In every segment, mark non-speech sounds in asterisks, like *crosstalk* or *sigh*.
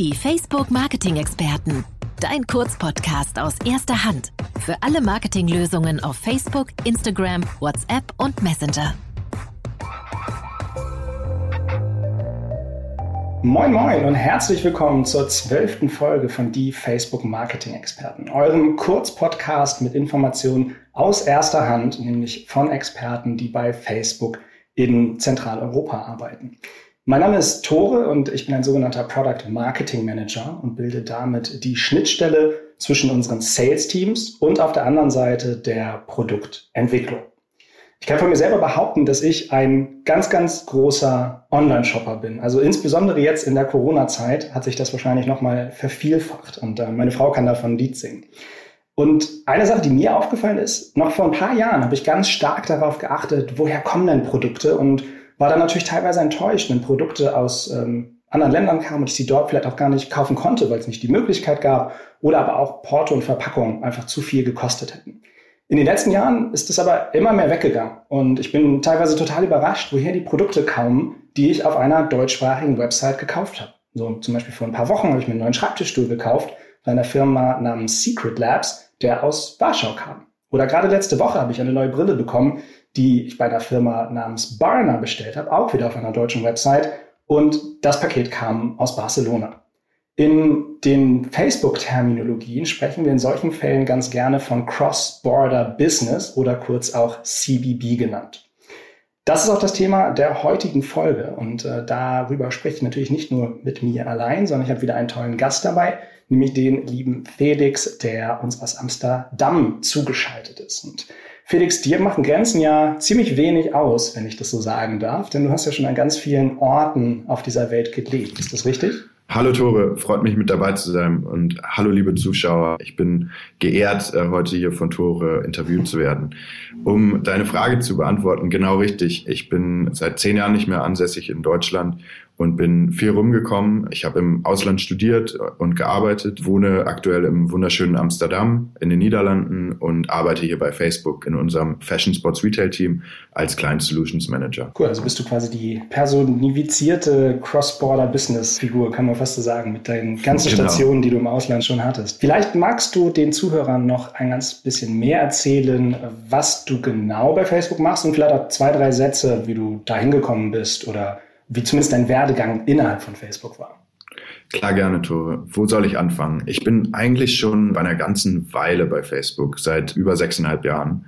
Die Facebook Marketing Experten. Dein Kurzpodcast aus erster Hand. Für alle Marketinglösungen auf Facebook, Instagram, WhatsApp und Messenger. Moin Moin und herzlich willkommen zur zwölften Folge von Die Facebook Marketing Experten, eurem Kurzpodcast mit Informationen aus erster Hand, nämlich von Experten, die bei Facebook in Zentraleuropa arbeiten. Mein Name ist Tore und ich bin ein sogenannter Product Marketing Manager und bilde damit die Schnittstelle zwischen unseren Sales Teams und auf der anderen Seite der Produktentwicklung. Ich kann von mir selber behaupten, dass ich ein ganz, ganz großer Online-Shopper bin. Also insbesondere jetzt in der Corona-Zeit hat sich das wahrscheinlich nochmal vervielfacht und äh, meine Frau kann davon ein Lied singen. Und eine Sache, die mir aufgefallen ist, noch vor ein paar Jahren habe ich ganz stark darauf geachtet, woher kommen denn Produkte und war dann natürlich teilweise enttäuscht, wenn Produkte aus ähm, anderen Ländern kamen und ich sie dort vielleicht auch gar nicht kaufen konnte, weil es nicht die Möglichkeit gab oder aber auch Porto und Verpackung einfach zu viel gekostet hätten. In den letzten Jahren ist es aber immer mehr weggegangen und ich bin teilweise total überrascht, woher die Produkte kamen, die ich auf einer deutschsprachigen Website gekauft habe. So zum Beispiel vor ein paar Wochen habe ich mir einen neuen Schreibtischstuhl gekauft bei einer Firma namens Secret Labs, der aus Warschau kam. Oder gerade letzte Woche habe ich eine neue Brille bekommen, die ich bei einer Firma namens Barna bestellt habe, auch wieder auf einer deutschen Website. Und das Paket kam aus Barcelona. In den Facebook-Terminologien sprechen wir in solchen Fällen ganz gerne von Cross-Border Business oder kurz auch CBB genannt. Das ist auch das Thema der heutigen Folge und äh, darüber spreche ich natürlich nicht nur mit mir allein, sondern ich habe wieder einen tollen Gast dabei, nämlich den lieben Felix, der uns aus Amsterdam zugeschaltet ist. Und Felix, dir machen Grenzen ja ziemlich wenig aus, wenn ich das so sagen darf, denn du hast ja schon an ganz vielen Orten auf dieser Welt gelebt. Ist das richtig? Hallo Tore, freut mich mit dabei zu sein und hallo liebe Zuschauer. Ich bin geehrt, äh, heute hier von Tore interviewt zu werden. Um deine Frage zu beantworten, genau richtig. Ich bin seit zehn Jahren nicht mehr ansässig in Deutschland und bin viel rumgekommen. Ich habe im Ausland studiert und gearbeitet, wohne aktuell im wunderschönen Amsterdam in den Niederlanden und arbeite hier bei Facebook in unserem Fashion Sports Retail Team als Client Solutions Manager. Cool, also bist du quasi die personifizierte Cross-Border-Business-Figur, kann man fast so sagen, mit deinen ganzen genau. Stationen, die du im Ausland schon hattest. Vielleicht magst du den Zuhörern noch ein ganz bisschen mehr erzählen, was du genau bei Facebook machst und vielleicht auch zwei, drei Sätze, wie du da hingekommen bist oder wie zumindest dein Werdegang innerhalb von Facebook war. Klar, gerne, Tore. Wo soll ich anfangen? Ich bin eigentlich schon bei einer ganzen Weile bei Facebook, seit über sechseinhalb Jahren.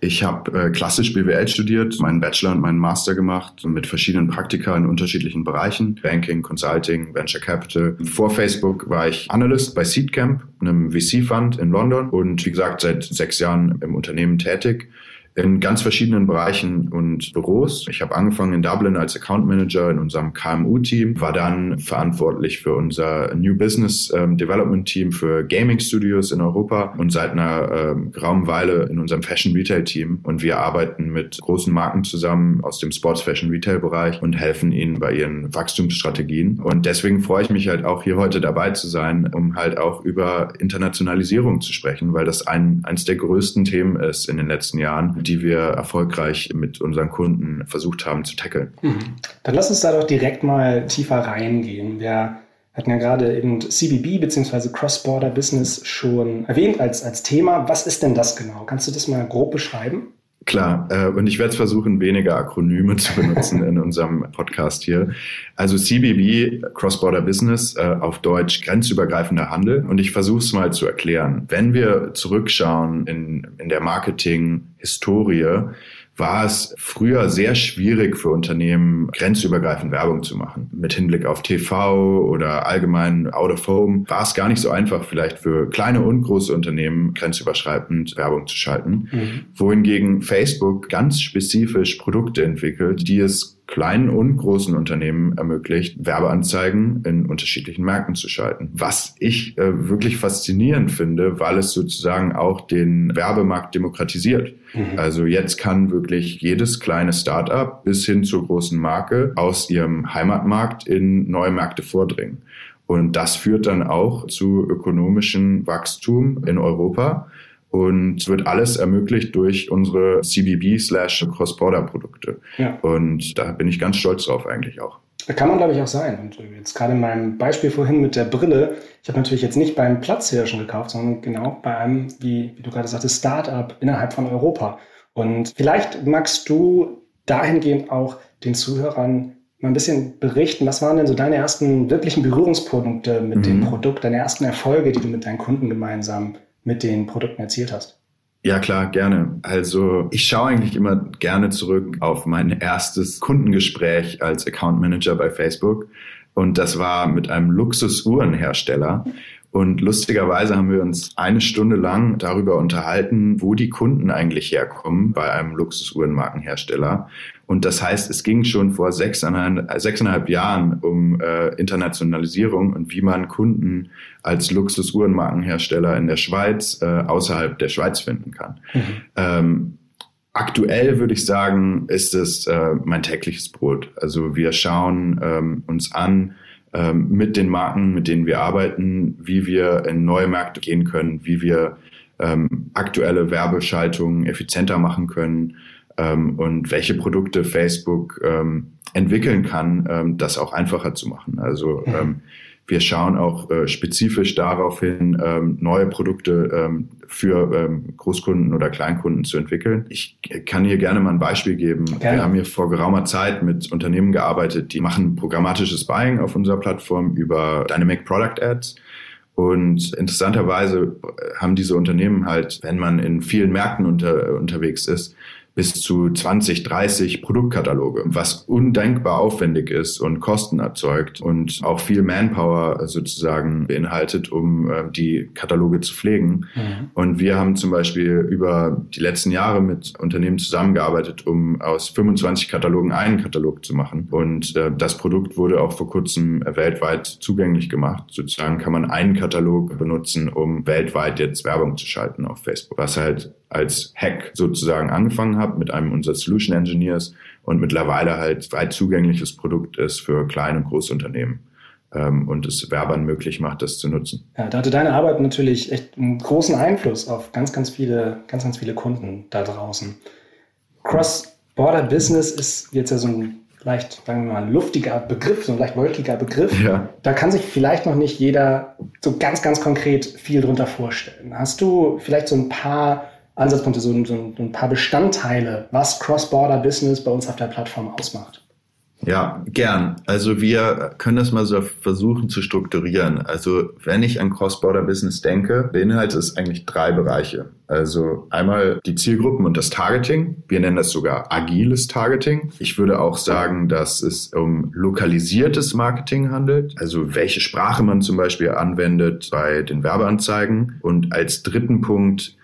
Ich habe äh, klassisch BWL studiert, meinen Bachelor und meinen Master gemacht mit verschiedenen Praktika in unterschiedlichen Bereichen. Banking, Consulting, Venture Capital. Vor Facebook war ich Analyst bei Seedcamp, einem VC-Fund in London und wie gesagt seit sechs Jahren im Unternehmen tätig in ganz verschiedenen Bereichen und Büros. Ich habe angefangen in Dublin als Account Manager in unserem KMU-Team, war dann verantwortlich für unser New Business ähm, Development Team für Gaming Studios in Europa und seit einer ähm, geraumen Weile in unserem Fashion Retail Team. Und wir arbeiten mit großen Marken zusammen aus dem Sports Fashion Retail Bereich und helfen ihnen bei ihren Wachstumsstrategien. Und deswegen freue ich mich halt auch hier heute dabei zu sein, um halt auch über Internationalisierung zu sprechen, weil das ein, eines der größten Themen ist in den letzten Jahren die wir erfolgreich mit unseren Kunden versucht haben zu tackeln. Mhm. Dann lass uns da doch direkt mal tiefer reingehen. Wir hatten ja gerade eben CBB bzw. Cross-Border Business schon erwähnt als, als Thema. Was ist denn das genau? Kannst du das mal grob beschreiben? Klar, äh, und ich werde versuchen, weniger Akronyme zu benutzen in unserem Podcast hier. Also CBB, Cross-Border Business, äh, auf Deutsch grenzübergreifender Handel. Und ich versuche es mal zu erklären. Wenn wir zurückschauen in, in der Marketing-Historie, war es früher sehr schwierig für Unternehmen, grenzübergreifend Werbung zu machen. Mit Hinblick auf TV oder allgemein Out of Home war es gar nicht so einfach, vielleicht für kleine und große Unternehmen grenzüberschreitend Werbung zu schalten. Mhm. Wohingegen Facebook ganz spezifisch Produkte entwickelt, die es kleinen und großen Unternehmen ermöglicht, Werbeanzeigen in unterschiedlichen Märkten zu schalten. Was ich äh, wirklich faszinierend finde, weil es sozusagen auch den Werbemarkt demokratisiert. Mhm. Also jetzt kann wirklich jedes kleine Startup bis hin zur großen Marke aus ihrem Heimatmarkt in neue Märkte vordringen. Und das führt dann auch zu ökonomischem Wachstum in Europa und wird alles ermöglicht durch unsere CBB slash Cross-Border-Produkte. Ja. Und da bin ich ganz stolz drauf eigentlich auch. Kann man, glaube ich, auch sein. Und jetzt gerade in meinem Beispiel vorhin mit der Brille, ich habe natürlich jetzt nicht beim Platzhirschen gekauft, sondern genau bei einem, wie, wie du gerade sagtest, Startup innerhalb von Europa. Und vielleicht magst du dahingehend auch den Zuhörern mal ein bisschen berichten, was waren denn so deine ersten wirklichen Berührungspunkte mit mhm. dem Produkt, deine ersten Erfolge, die du mit deinen Kunden gemeinsam mit den Produkten erzielt hast? Ja, klar, gerne. Also ich schaue eigentlich immer gerne zurück auf mein erstes Kundengespräch als Account Manager bei Facebook. Und das war mit einem Luxusuhrenhersteller. Und lustigerweise haben wir uns eine Stunde lang darüber unterhalten, wo die Kunden eigentlich herkommen bei einem Luxusuhrenmarkenhersteller. Und das heißt, es ging schon vor sechseinhalb, sechseinhalb Jahren um äh, Internationalisierung und wie man Kunden als Luxusuhrenmarkenhersteller in der Schweiz äh, außerhalb der Schweiz finden kann. Mhm. Ähm, Aktuell würde ich sagen, ist es äh, mein tägliches Brot. Also wir schauen ähm, uns an, ähm, mit den Marken, mit denen wir arbeiten, wie wir in neue Märkte gehen können, wie wir ähm, aktuelle Werbeschaltungen effizienter machen können ähm, und welche Produkte Facebook ähm, entwickeln kann, ähm, das auch einfacher zu machen. Also mhm. Wir schauen auch äh, spezifisch darauf hin, ähm, neue Produkte ähm, für ähm, Großkunden oder Kleinkunden zu entwickeln. Ich kann hier gerne mal ein Beispiel geben. Gerne. Wir haben hier vor geraumer Zeit mit Unternehmen gearbeitet, die machen programmatisches Buying auf unserer Plattform über Dynamic Product Ads. Und interessanterweise haben diese Unternehmen halt, wenn man in vielen Märkten unter, unterwegs ist, bis zu 20, 30 Produktkataloge, was undenkbar aufwendig ist und Kosten erzeugt und auch viel Manpower sozusagen beinhaltet, um äh, die Kataloge zu pflegen. Mhm. Und wir haben zum Beispiel über die letzten Jahre mit Unternehmen zusammengearbeitet, um aus 25 Katalogen einen Katalog zu machen. Und äh, das Produkt wurde auch vor kurzem weltweit zugänglich gemacht. Sozusagen kann man einen Katalog benutzen, um weltweit jetzt Werbung zu schalten auf Facebook, was halt als Hack sozusagen angefangen habe mit einem unserer Solution Engineers und mittlerweile halt weit zugängliches Produkt ist für kleine und große Unternehmen ähm, und es Werbern möglich macht, das zu nutzen. Ja, da hatte deine Arbeit natürlich echt einen großen Einfluss auf ganz, ganz viele, ganz, ganz viele Kunden da draußen. Cross-Border Business ist jetzt ja so ein leicht, sagen wir mal, luftiger Begriff, so ein leicht wolkiger Begriff. Ja. Da kann sich vielleicht noch nicht jeder so ganz, ganz konkret viel drunter vorstellen. Hast du vielleicht so ein paar Ansatzpunkte, so, so, ein paar Bestandteile, was Cross-Border-Business bei uns auf der Plattform ausmacht. Ja, gern. Also wir können das mal so versuchen zu strukturieren. Also wenn ich an Cross-Border-Business denke, beinhaltet es eigentlich drei Bereiche. Also einmal die Zielgruppen und das Targeting. Wir nennen das sogar agiles Targeting. Ich würde auch sagen, dass es um lokalisiertes Marketing handelt. Also welche Sprache man zum Beispiel anwendet bei den Werbeanzeigen. Und als dritten Punkt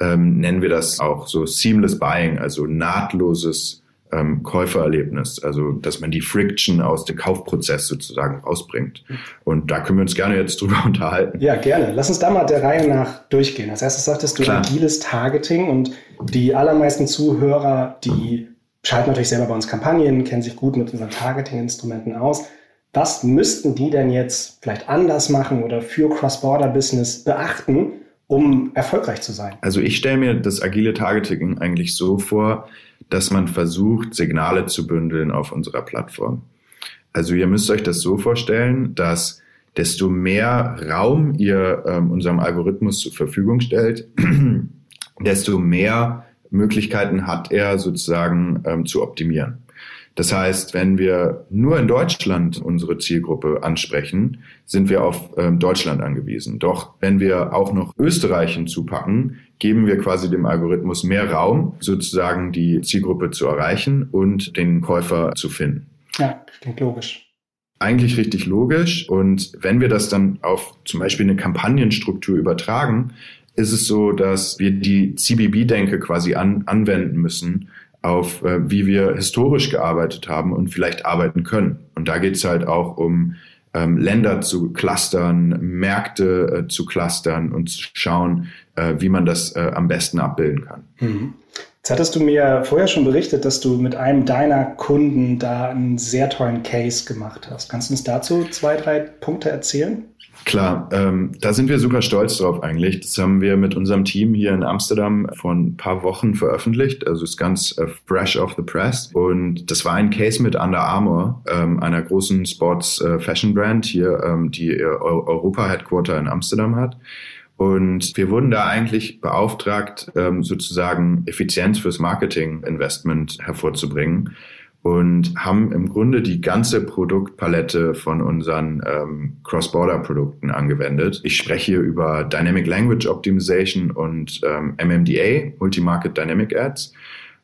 ähm, nennen wir das auch so Seamless Buying, also nahtloses ähm, Käufererlebnis, also dass man die Friction aus dem Kaufprozess sozusagen rausbringt. Und da können wir uns gerne jetzt drüber *laughs* unterhalten. Ja, gerne. Lass uns da mal der Reihe nach durchgehen. Als erstes sagtest du Klar. agiles Targeting und die allermeisten Zuhörer, die schalten natürlich selber bei uns Kampagnen, kennen sich gut mit unseren Targeting-Instrumenten aus. Was müssten die denn jetzt vielleicht anders machen oder für Cross-Border-Business beachten, um erfolgreich zu sein? Also ich stelle mir das agile Targeting eigentlich so vor, dass man versucht, Signale zu bündeln auf unserer Plattform. Also ihr müsst euch das so vorstellen, dass desto mehr Raum ihr ähm, unserem Algorithmus zur Verfügung stellt, *clears throat* desto mehr Möglichkeiten hat er sozusagen ähm, zu optimieren. Das heißt, wenn wir nur in Deutschland unsere Zielgruppe ansprechen, sind wir auf ähm, Deutschland angewiesen. Doch wenn wir auch noch Österreich hinzupacken, geben wir quasi dem Algorithmus mehr Raum, sozusagen die Zielgruppe zu erreichen und den Käufer zu finden. Ja, klingt logisch eigentlich richtig logisch. Und wenn wir das dann auf zum Beispiel eine Kampagnenstruktur übertragen, ist es so, dass wir die CBB-Denke quasi an, anwenden müssen auf, äh, wie wir historisch gearbeitet haben und vielleicht arbeiten können. Und da geht es halt auch um ähm, Länder zu clustern, Märkte äh, zu clustern und zu schauen, äh, wie man das äh, am besten abbilden kann. Mhm. Jetzt hattest du mir vorher schon berichtet, dass du mit einem deiner Kunden da einen sehr tollen Case gemacht hast. Kannst du uns dazu zwei, drei Punkte erzählen? Klar, ähm, da sind wir super stolz drauf eigentlich. Das haben wir mit unserem Team hier in Amsterdam vor ein paar Wochen veröffentlicht. Also ist ganz äh, fresh off the press. Und das war ein Case mit Under Armour, ähm, einer großen Sports äh, Fashion Brand hier, ähm, die ihr Europa Headquarter in Amsterdam hat. Und wir wurden da eigentlich beauftragt, ähm, sozusagen Effizienz fürs Marketing-Investment hervorzubringen und haben im Grunde die ganze Produktpalette von unseren ähm, Cross-Border-Produkten angewendet. Ich spreche hier über Dynamic Language Optimization und ähm, MMDA, Multi-Market Dynamic Ads.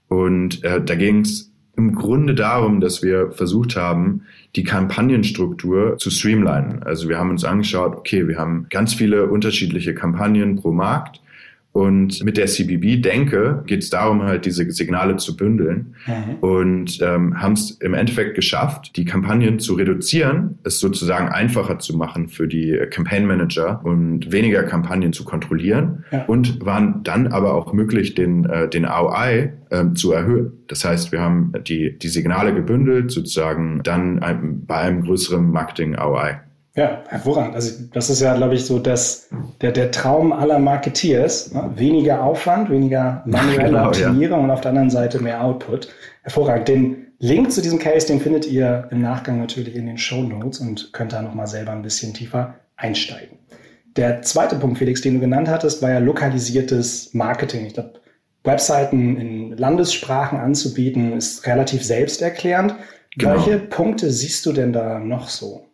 Und äh, da ging es im Grunde darum, dass wir versucht haben, die Kampagnenstruktur zu streamlinen. Also wir haben uns angeschaut, okay, wir haben ganz viele unterschiedliche Kampagnen pro Markt und mit der CBB-Denke geht es darum, halt diese Signale zu bündeln mhm. und ähm, haben es im Endeffekt geschafft, die Kampagnen zu reduzieren, es sozusagen einfacher zu machen für die Campaign Manager und weniger Kampagnen zu kontrollieren ja. und waren dann aber auch möglich, den, äh, den ROI äh, zu erhöhen. Das heißt, wir haben die, die Signale gebündelt, sozusagen dann ein, bei einem größeren Marketing ROI. Ja, hervorragend. Also das ist ja, glaube ich, so das, der, der Traum aller Marketeers. Ne? Weniger Aufwand, weniger manuelle genau, Optimierung ja. und auf der anderen Seite mehr Output. Hervorragend. Den Link zu diesem Case, den findet ihr im Nachgang natürlich in den Show Notes und könnt da nochmal selber ein bisschen tiefer einsteigen. Der zweite Punkt, Felix, den du genannt hattest, war ja lokalisiertes Marketing. Ich glaube, Webseiten in Landessprachen anzubieten, ist relativ selbsterklärend. Genau. Welche Punkte siehst du denn da noch so?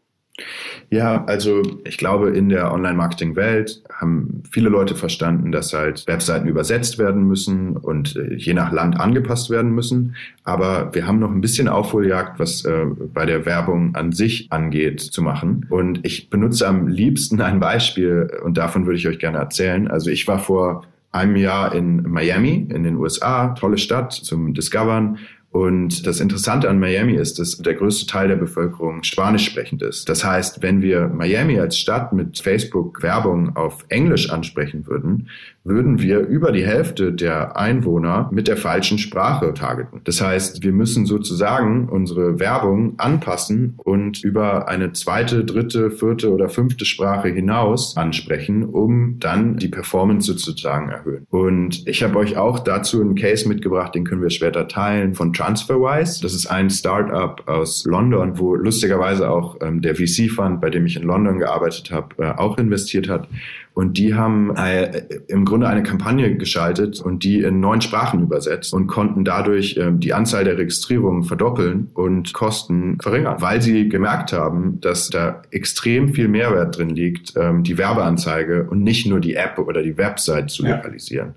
Ja, also ich glaube, in der Online-Marketing-Welt haben viele Leute verstanden, dass halt Webseiten übersetzt werden müssen und äh, je nach Land angepasst werden müssen. Aber wir haben noch ein bisschen Aufholjagd, was äh, bei der Werbung an sich angeht, zu machen. Und ich benutze am liebsten ein Beispiel und davon würde ich euch gerne erzählen. Also ich war vor einem Jahr in Miami in den USA, tolle Stadt zum Discovern und das Interessante an Miami ist, dass der größte Teil der Bevölkerung Spanisch sprechend ist. Das heißt, wenn wir Miami als Stadt mit Facebook Werbung auf Englisch ansprechen würden, würden wir über die Hälfte der Einwohner mit der falschen Sprache targeten. Das heißt, wir müssen sozusagen unsere Werbung anpassen und über eine zweite, dritte, vierte oder fünfte Sprache hinaus ansprechen, um dann die Performance sozusagen erhöhen. Und ich habe euch auch dazu einen Case mitgebracht, den können wir später teilen, von TransferWise. Das ist ein Startup aus London, wo lustigerweise auch ähm, der VC-Fund, bei dem ich in London gearbeitet habe, äh, auch investiert hat. Und die haben äh, im Grunde eine Kampagne geschaltet und die in neun Sprachen übersetzt und konnten dadurch äh, die Anzahl der Registrierungen verdoppeln und Kosten verringern, weil sie gemerkt haben, dass da extrem viel Mehrwert drin liegt, ähm, die Werbeanzeige und nicht nur die App oder die Website zu ja. lokalisieren,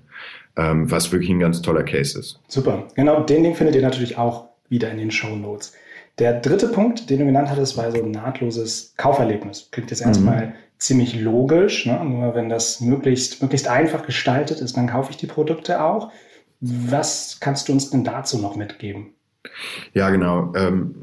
ähm, was wirklich ein ganz toller Case ist. Super. Genau, den Link findet ihr natürlich auch wieder in den Show Notes. Der dritte Punkt, den du genannt hattest, war so ein nahtloses Kauferlebnis. Klingt jetzt erstmal mhm ziemlich logisch. Ne? Nur wenn das möglichst, möglichst einfach gestaltet ist, dann kaufe ich die Produkte auch. Was kannst du uns denn dazu noch mitgeben? Ja, genau. Ähm,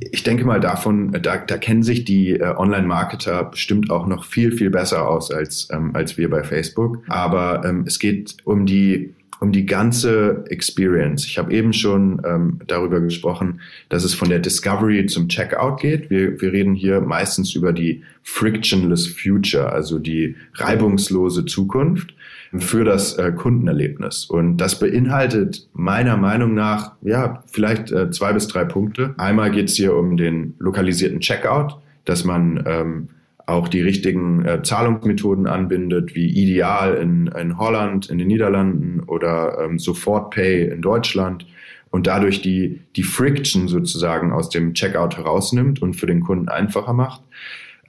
ich denke mal davon, da, da kennen sich die äh, Online-Marketer bestimmt auch noch viel, viel besser aus als, ähm, als wir bei Facebook. Aber ähm, es geht um die um die ganze Experience. Ich habe eben schon ähm, darüber gesprochen, dass es von der Discovery zum Checkout geht. Wir, wir reden hier meistens über die frictionless future, also die reibungslose Zukunft für das äh, Kundenerlebnis. Und das beinhaltet meiner Meinung nach, ja, vielleicht äh, zwei bis drei Punkte. Einmal geht es hier um den lokalisierten Checkout, dass man ähm, auch die richtigen äh, Zahlungsmethoden anbindet, wie Ideal in, in Holland, in den Niederlanden oder ähm, Sofort Pay in Deutschland und dadurch die, die Friction sozusagen aus dem Checkout herausnimmt und für den Kunden einfacher macht.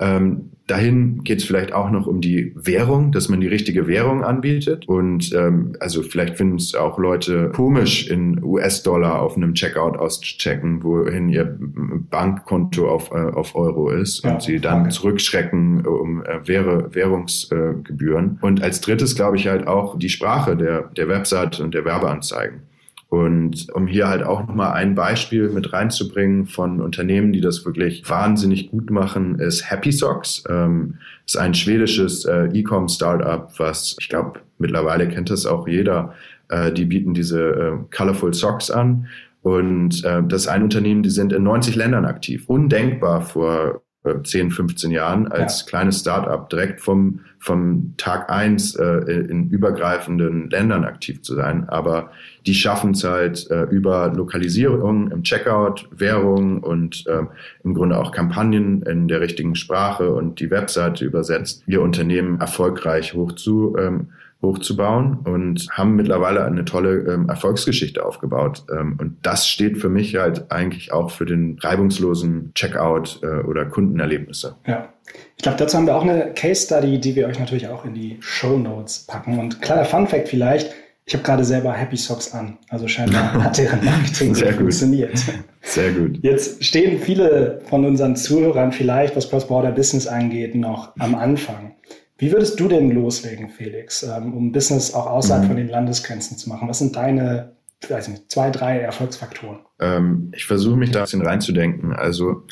Ähm, dahin geht es vielleicht auch noch um die Währung, dass man die richtige Währung anbietet. Und ähm, also vielleicht finden es auch Leute komisch, in US-Dollar auf einem Checkout auszuchecken, wohin ihr Bankkonto auf, äh, auf Euro ist ja, und sie dann okay. zurückschrecken um äh, Währ Währungsgebühren. Äh, und als drittes glaube ich halt auch die Sprache der, der Website und der Werbeanzeigen. Und um hier halt auch nochmal ein Beispiel mit reinzubringen von Unternehmen, die das wirklich wahnsinnig gut machen, ist Happy Socks. Ähm, ist ein schwedisches äh, E-Com-Startup, was ich glaube mittlerweile kennt das auch jeder. Äh, die bieten diese äh, Colorful Socks an. Und äh, das ist ein Unternehmen, die sind in 90 Ländern aktiv. Undenkbar vor 10, äh, 15 Jahren als ja. kleines Startup direkt vom, vom Tag eins äh, in übergreifenden Ländern aktiv zu sein. Aber die schaffen es halt äh, über Lokalisierung im Checkout, Währung und äh, im Grunde auch Kampagnen in der richtigen Sprache und die Webseite übersetzt, ihr Unternehmen erfolgreich hoch zu ähm, hochzubauen und haben mittlerweile eine tolle ähm, Erfolgsgeschichte aufgebaut. Ähm, und das steht für mich halt eigentlich auch für den reibungslosen Checkout äh, oder Kundenerlebnisse. Ja. Ich glaube, dazu haben wir auch eine Case Study, die wir euch natürlich auch in die Show Notes packen. Und kleiner Fun Fact vielleicht, ich habe gerade selber Happy Socks an. Also scheinbar *laughs* hat deren Marketing sehr funktioniert. Sehr gut. Jetzt stehen viele von unseren Zuhörern vielleicht, was Cross-Border Business angeht, noch am Anfang. Wie würdest du denn loslegen, Felix, ähm, um Business auch außerhalb mhm. von den Landesgrenzen zu machen? Was sind deine weiß nicht, zwei, drei Erfolgsfaktoren? Ähm, ich versuche mich da ein bisschen reinzudenken. Also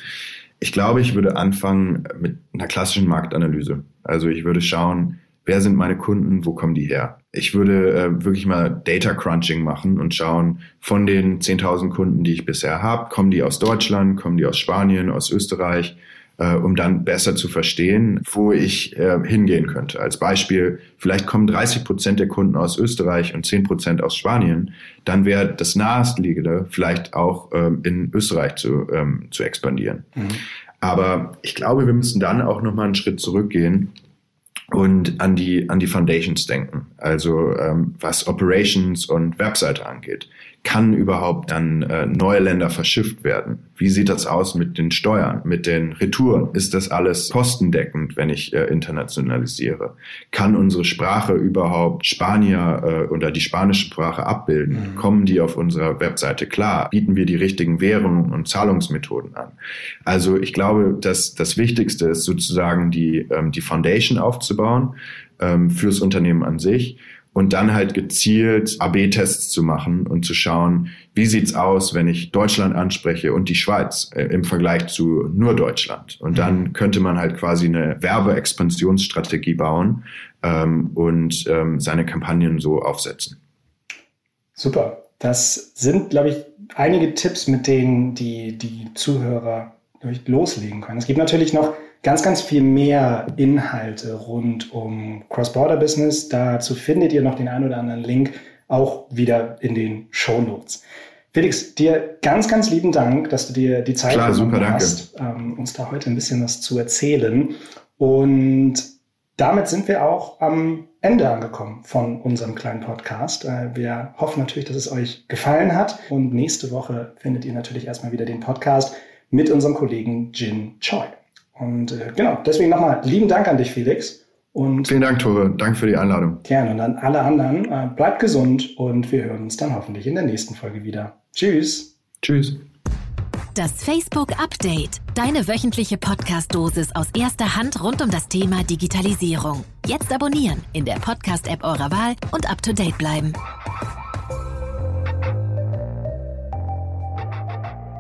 ich glaube, ich würde anfangen mit einer klassischen Marktanalyse. Also ich würde schauen, wer sind meine Kunden, wo kommen die her? Ich würde äh, wirklich mal Data Crunching machen und schauen, von den 10.000 Kunden, die ich bisher habe, kommen die aus Deutschland, kommen die aus Spanien, aus Österreich, äh, um dann besser zu verstehen, wo ich äh, hingehen könnte. Als Beispiel, vielleicht kommen 30 Prozent der Kunden aus Österreich und 10 Prozent aus Spanien, dann wäre das nahestliegende vielleicht auch ähm, in Österreich zu, ähm, zu expandieren. Mhm. Aber ich glaube, wir müssen dann auch nochmal einen Schritt zurückgehen und an die, an die Foundations denken. Also ähm, was Operations und Webseite angeht kann überhaupt an äh, neue Länder verschifft werden? Wie sieht das aus mit den Steuern, mit den Retouren? Ist das alles kostendeckend, wenn ich äh, internationalisiere? Kann unsere Sprache überhaupt Spanier äh, oder die spanische Sprache abbilden? Mhm. Kommen die auf unserer Webseite klar? Bieten wir die richtigen Währungen und Zahlungsmethoden an? Also ich glaube, dass das Wichtigste ist sozusagen die, ähm, die Foundation aufzubauen ähm, fürs Unternehmen an sich und dann halt gezielt AB-Tests zu machen und zu schauen, wie sieht's aus, wenn ich Deutschland anspreche und die Schweiz äh, im Vergleich zu nur Deutschland. Und dann mhm. könnte man halt quasi eine Werbeexpansionsstrategie bauen ähm, und ähm, seine Kampagnen so aufsetzen. Super. Das sind, glaube ich, einige Tipps, mit denen die, die Zuhörer loslegen können. Es gibt natürlich noch ganz, ganz viel mehr Inhalte rund um Cross-Border-Business. Dazu findet ihr noch den ein oder anderen Link auch wieder in den Show Notes. Felix, dir ganz, ganz lieben Dank, dass du dir die Zeit Klar, genommen super, hast, ähm, uns da heute ein bisschen was zu erzählen. Und damit sind wir auch am Ende angekommen von unserem kleinen Podcast. Äh, wir hoffen natürlich, dass es euch gefallen hat. Und nächste Woche findet ihr natürlich erstmal wieder den Podcast mit unserem Kollegen Jin Choi. Und äh, genau, deswegen nochmal lieben Dank an dich, Felix. Und Vielen Dank, Tore. Danke für die Einladung. Gerne. Und an alle anderen, äh, bleibt gesund und wir hören uns dann hoffentlich in der nächsten Folge wieder. Tschüss. Tschüss. Das Facebook Update. Deine wöchentliche Podcast-Dosis aus erster Hand rund um das Thema Digitalisierung. Jetzt abonnieren in der Podcast-App eurer Wahl und up to date bleiben.